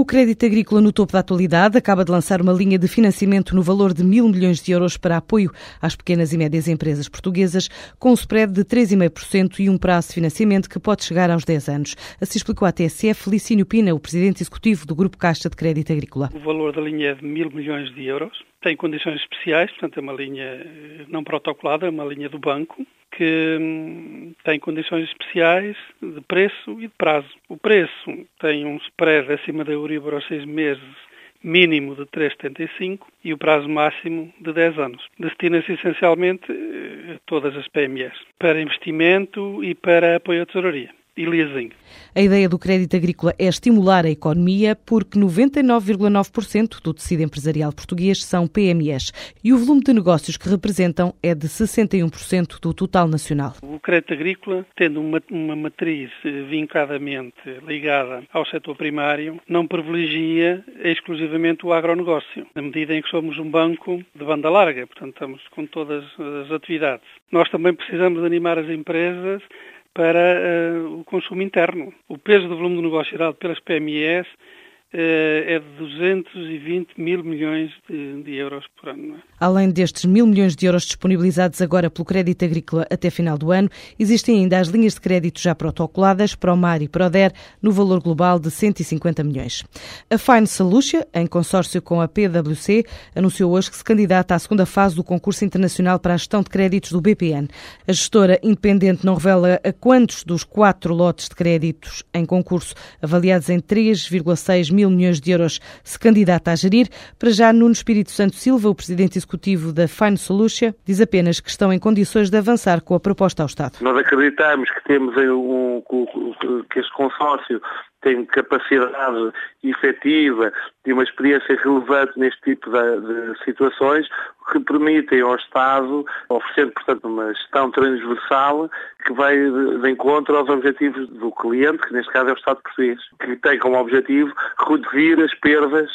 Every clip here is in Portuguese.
O Crédito Agrícola no topo da atualidade acaba de lançar uma linha de financiamento no valor de mil milhões de euros para apoio às pequenas e médias empresas portuguesas, com um spread de 3,5% e um prazo de financiamento que pode chegar aos 10 anos. Assim explicou à TSF Felicínio Pina, o presidente executivo do Grupo Caixa de Crédito Agrícola. O valor da linha é de mil milhões de euros. Tem condições especiais, portanto é uma linha eh, não protocolada, é uma linha do banco, que hum, tem condições especiais de preço e de prazo. O preço tem um spread acima da Euribor aos seis meses mínimo de 3,75 e o prazo máximo de 10 anos. Destina-se essencialmente a eh, todas as PMEs, para investimento e para apoio à tesouraria e leasing. A ideia do crédito agrícola é estimular a economia porque 99,9% do tecido empresarial português são PMEs e o volume de negócios que representam é de 61% do total nacional. O crédito agrícola, tendo uma, uma matriz vincadamente ligada ao setor primário, não privilegia exclusivamente o agronegócio, na medida em que somos um banco de banda larga, portanto estamos com todas as atividades. Nós também precisamos animar as empresas para uh, o consumo interno. O peso do volume do negócio gerado pelas PMEs é de 220 mil milhões de, de euros por ano. É? Além destes mil milhões de euros disponibilizados agora pelo crédito agrícola até final do ano, existem ainda as linhas de crédito já protocoladas para o MAR e para o DER, no valor global de 150 milhões. A Fine Solution, em consórcio com a PwC, anunciou hoje que se candidata à segunda fase do concurso internacional para a gestão de créditos do BPN. A gestora independente não revela a quantos dos quatro lotes de créditos em concurso, avaliados em 3,6 mil milhões de euros se candidata a gerir. Para já, Nuno Espírito Santo Silva, o presidente executivo da Fine Solution, diz apenas que estão em condições de avançar com a proposta ao Estado. Nós acreditamos que temos um, que este consórcio tem capacidade efetiva e uma experiência relevante neste tipo de, de, situações que permitem ao Estado oferecer, portanto, uma gestão transversal que vai de, de encontro aos objetivos do cliente, que neste caso é o Estado português, que tem como objetivo reduzir as perdas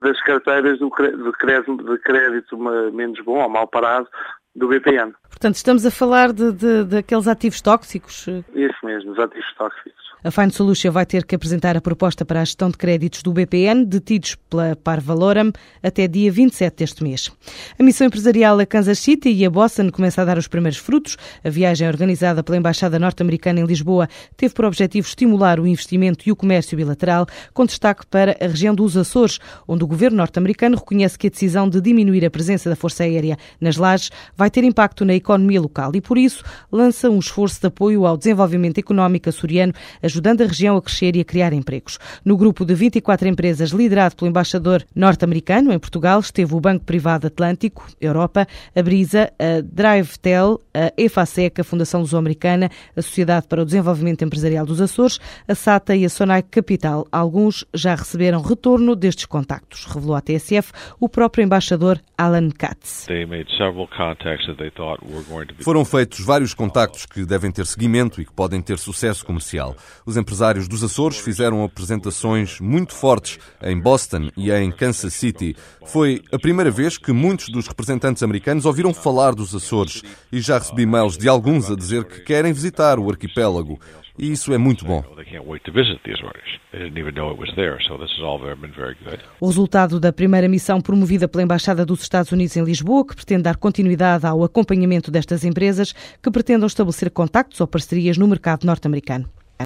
das carteiras do, de crédito, de crédito menos bom ou mal parado do BPN. Portanto, estamos a falar de, de, daqueles ativos tóxicos? Isso mesmo, os ativos tóxicos. A Fine Solution vai ter que apresentar a proposta para a gestão de créditos do BPN, detidos pela Parvaloram, até dia 27 deste mês. A missão empresarial a Kansas City e a Boston começa a dar os primeiros frutos. A viagem organizada pela Embaixada Norte-Americana em Lisboa teve por objetivo estimular o investimento e o comércio bilateral, com destaque para a região dos Açores, onde o governo norte-americano reconhece que a decisão de diminuir a presença da Força Aérea nas lajes vai ter impacto na economia local e, por isso, lança um esforço de apoio ao desenvolvimento económico açoriano, ajudando a região a crescer e a criar empregos. No grupo de 24 empresas liderado pelo embaixador norte-americano em Portugal esteve o Banco Privado Atlântico, Europa, a Brisa, a DriveTel, a EFASEC, a Fundação Luso-Americana, a Sociedade para o Desenvolvimento Empresarial dos Açores, a SATA e a Sonai Capital. Alguns já receberam retorno destes contactos, revelou à TSF o próprio embaixador Alan Katz. Foram feitos vários contactos que devem ter seguimento e que podem ter sucesso comercial. Os empresários dos Açores fizeram apresentações muito fortes em Boston e em Kansas City. Foi a primeira vez que muitos dos representantes americanos ouviram falar dos Açores e já recebi mails de alguns a dizer que querem visitar o arquipélago. E isso é muito bom. O resultado da primeira missão promovida pela Embaixada dos Estados Unidos em Lisboa, que pretende dar continuidade ao acompanhamento destas empresas que pretendam estabelecer contactos ou parcerias no mercado norte-americano.